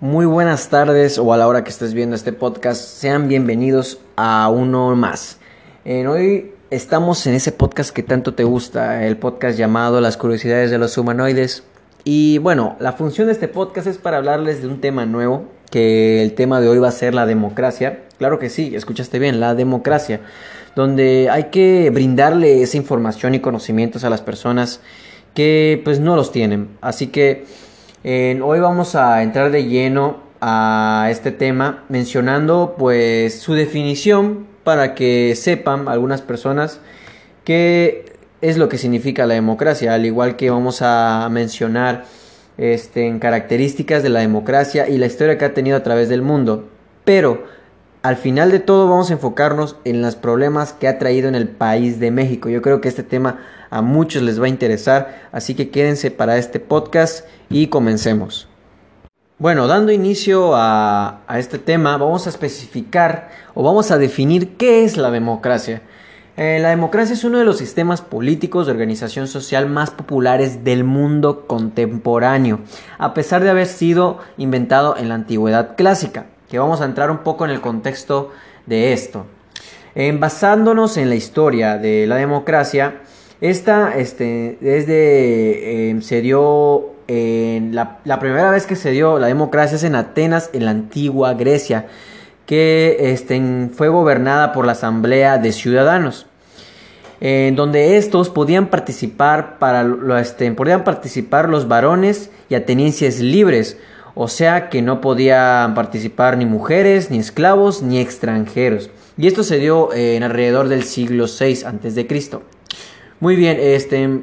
Muy buenas tardes o a la hora que estés viendo este podcast, sean bienvenidos a uno más. hoy estamos en ese podcast que tanto te gusta, el podcast llamado Las curiosidades de los humanoides. Y bueno, la función de este podcast es para hablarles de un tema nuevo, que el tema de hoy va a ser la democracia. Claro que sí, escuchaste bien, la democracia, donde hay que brindarle esa información y conocimientos a las personas que pues no los tienen. Así que hoy vamos a entrar de lleno a este tema mencionando pues su definición para que sepan algunas personas qué es lo que significa la democracia, al igual que vamos a mencionar este, en características de la democracia y la historia que ha tenido a través del mundo. Pero al final de todo vamos a enfocarnos en los problemas que ha traído en el país de México. Yo creo que este tema a muchos les va a interesar, así que quédense para este podcast y comencemos. Bueno, dando inicio a, este tema, vamos a especificar o vamos a definir qué es la democracia. Eh, la democracia es uno de los sistemas políticos de organización social más populares del mundo contemporáneo, a pesar de haber sido inventado en la antigüedad clásica, que vamos a entrar un poco en el contexto de esto. basándonos en la historia de la democracia, esta este, desde, em, se dio en la, primera vez que se dio la democracia es en Atenas, en la antigua Grecia, que este, fue gobernada por la Asamblea de Ciudadanos, en donde estos podían participar, para, este, podían participar los varones y atenienses libres, o sea que no podían participar ni mujeres, ni esclavos, ni extranjeros. Y esto se dio en alrededor del siglo VI a.C. Muy bien, este,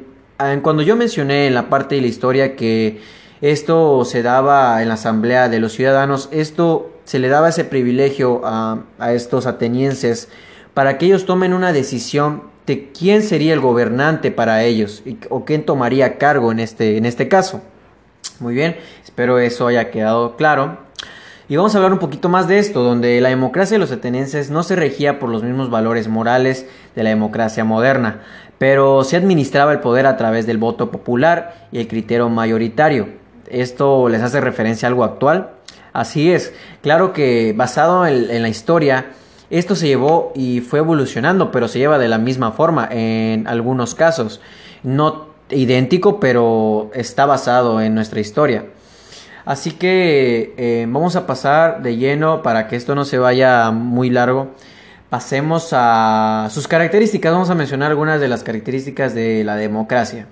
cuando yo mencioné en la parte de la historia que esto se daba en la asamblea de los ciudadanos, esto se le daba ese privilegio a, estos atenienses para que ellos tomen una decisión de quién sería el gobernante para ellos o quién tomaría cargo en este, en este caso. Muy bien, espero eso haya quedado claro. Y vamos a hablar un poquito más de esto, donde la democracia de los atenienses no se regía por los mismos valores morales de la democracia moderna, pero se administraba el poder a través del voto popular y el criterio mayoritario. ¿Esto les hace referencia a algo actual? Así es, claro que basado en, la historia, esto se llevó y fue evolucionando, pero se lleva de la misma forma en algunos casos. No idéntico, pero está basado en nuestra historia. Así que eh, vamos a pasar de lleno para que esto no se vaya muy largo. Pasemos a sus características. Vamos a mencionar algunas de las características de la democracia.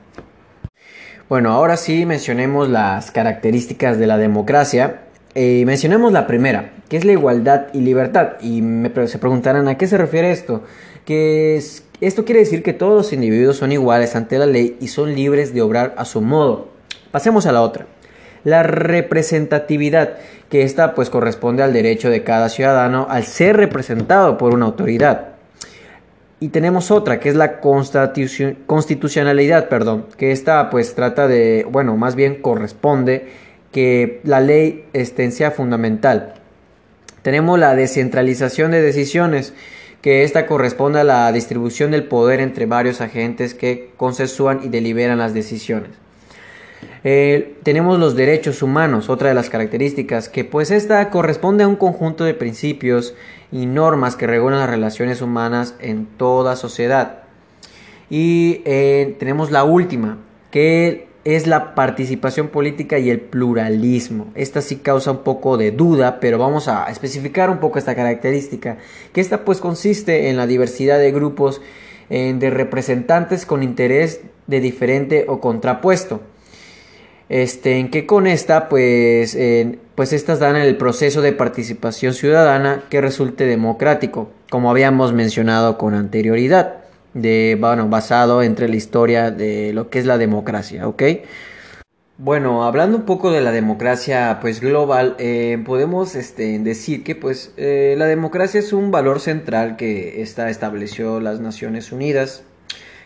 Bueno, ahora sí mencionemos las características de la democracia. Eh, mencionemos la primera, que es la igualdad y libertad. Y se preguntarán a qué se refiere esto. Que esto quiere decir que todos los individuos son iguales ante la ley y son libres de obrar a su modo. Pasemos a la otra. La representatividad, que esta pues corresponde al derecho de cada ciudadano al ser representado por una autoridad. Y tenemos otra, que es la constitucionalidad, perdón, que esta pues trata de, bueno, más bien corresponde que la ley este, sea fundamental. Tenemos la descentralización de decisiones, que esta corresponde a la distribución del poder entre varios agentes que consensúan y deliberan las decisiones. Eh, tenemos los derechos humanos, otra de las características, que pues esta corresponde a un conjunto de principios y normas que regulan las relaciones humanas en toda sociedad. Y eh, tenemos la última, que es la participación política y el pluralismo. Esta sí causa un poco de duda, pero vamos a especificar un poco esta característica, que esta pues consiste en la diversidad de grupos de representantes con interés de diferente o contrapuesto este, en que con esta, pues, pues estas dan el proceso de participación ciudadana que resulte democrático, como habíamos mencionado con anterioridad, de, bueno, basado entre la historia de lo que es la democracia, ¿ok? Bueno, hablando un poco de la democracia pues global, eh, podemos este, decir que pues eh, la democracia es un valor central que esta estableció las Naciones Unidas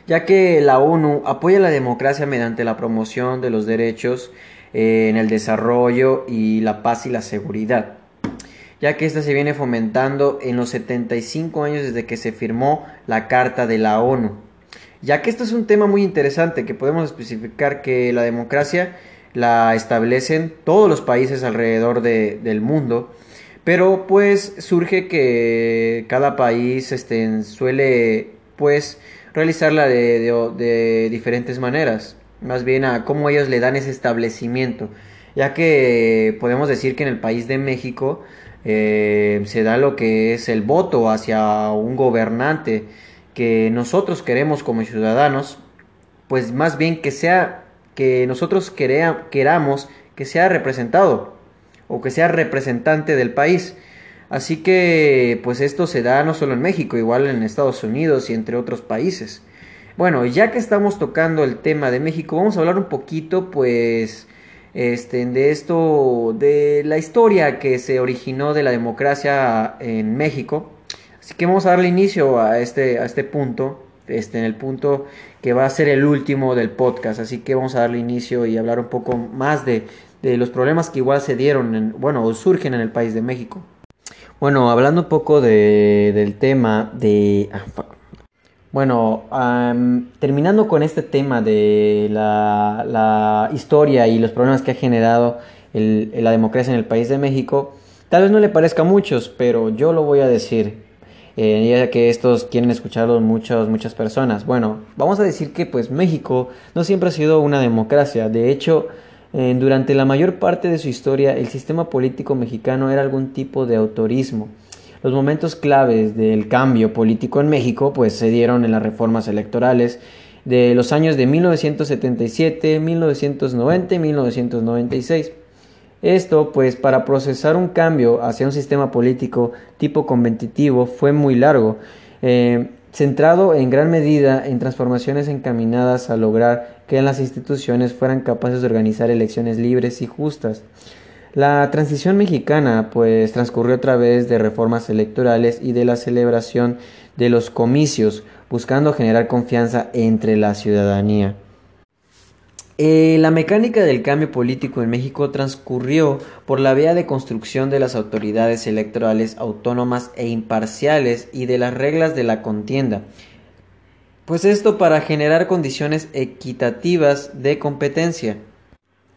ya que la ONU apoya la democracia mediante la promoción de los derechos eh, en el desarrollo y la paz y la seguridad, ya que esta se viene fomentando en los 75 años desde que se firmó la Carta de la ONU. Ya que esto es un tema muy interesante que podemos especificar que la democracia la establecen todos los países alrededor del mundo, pero pues surge que cada país este, suele pues realizarla de, de, diferentes maneras, más bien a cómo ellos le dan ese establecimiento, ya que podemos decir que en el país de México eh, se da lo que es el voto hacia un gobernante que nosotros queremos como ciudadanos, pues más bien que sea que nosotros queramos que sea representado o que sea representante del país. Así que pues esto se da no solo en México, igual en Estados Unidos y entre otros países. Bueno, ya que estamos tocando el tema de México, vamos a hablar un poquito pues este, de esto, de la historia que se originó de la democracia en México. Así que vamos a darle inicio a este, a este punto este, en el punto que va a ser el último del podcast. Así que vamos a darle inicio y hablar un poco más de, los problemas que igual se dieron, en, bueno, o surgen en el país de México. Bueno, hablando un poco de, del tema de... Ah, bueno, terminando con este tema de la, historia y los problemas que ha generado la democracia en el país de México, tal vez no le parezca a muchos, pero yo lo voy a decir. Eh, ya que estos quieren escucharlo muchas, muchas personas. Bueno, vamos a decir que pues México no siempre ha sido una democracia, de hecho, eh, durante la mayor parte de su historia el sistema político mexicano era algún tipo de autorismo. Los momentos claves del cambio político en México pues se dieron en las reformas electorales de los años de 1977, 1990 y 1996. Esto, pues, para procesar un cambio hacia un sistema político tipo competitivo fue muy largo, eh, centrado en gran medida en transformaciones encaminadas a lograr que las instituciones fueran capaces de organizar elecciones libres y justas. La transición mexicana, pues, transcurrió a través de reformas electorales y de la celebración de los comicios, buscando generar confianza entre la ciudadanía. Eh, la mecánica del cambio político en México transcurrió por la vía de construcción de las autoridades electorales autónomas e imparciales y de las reglas de la contienda. Pues esto para generar condiciones equitativas de competencia.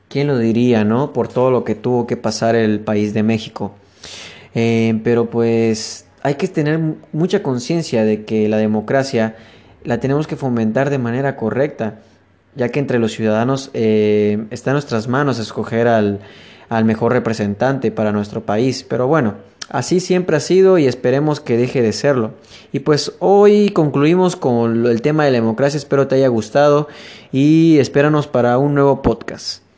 ¿Quién lo diría, no? Por todo lo que tuvo que pasar el país de México. Eh, pero pues hay que tener mucha conciencia de que la democracia la tenemos que fomentar de manera correcta ya que entre los ciudadanos eh, está en nuestras manos escoger al, al mejor representante para nuestro país. Pero bueno, así siempre ha sido y esperemos que deje de serlo. Y pues hoy concluimos con el tema de la democracia, espero te haya gustado y espéranos para un nuevo podcast.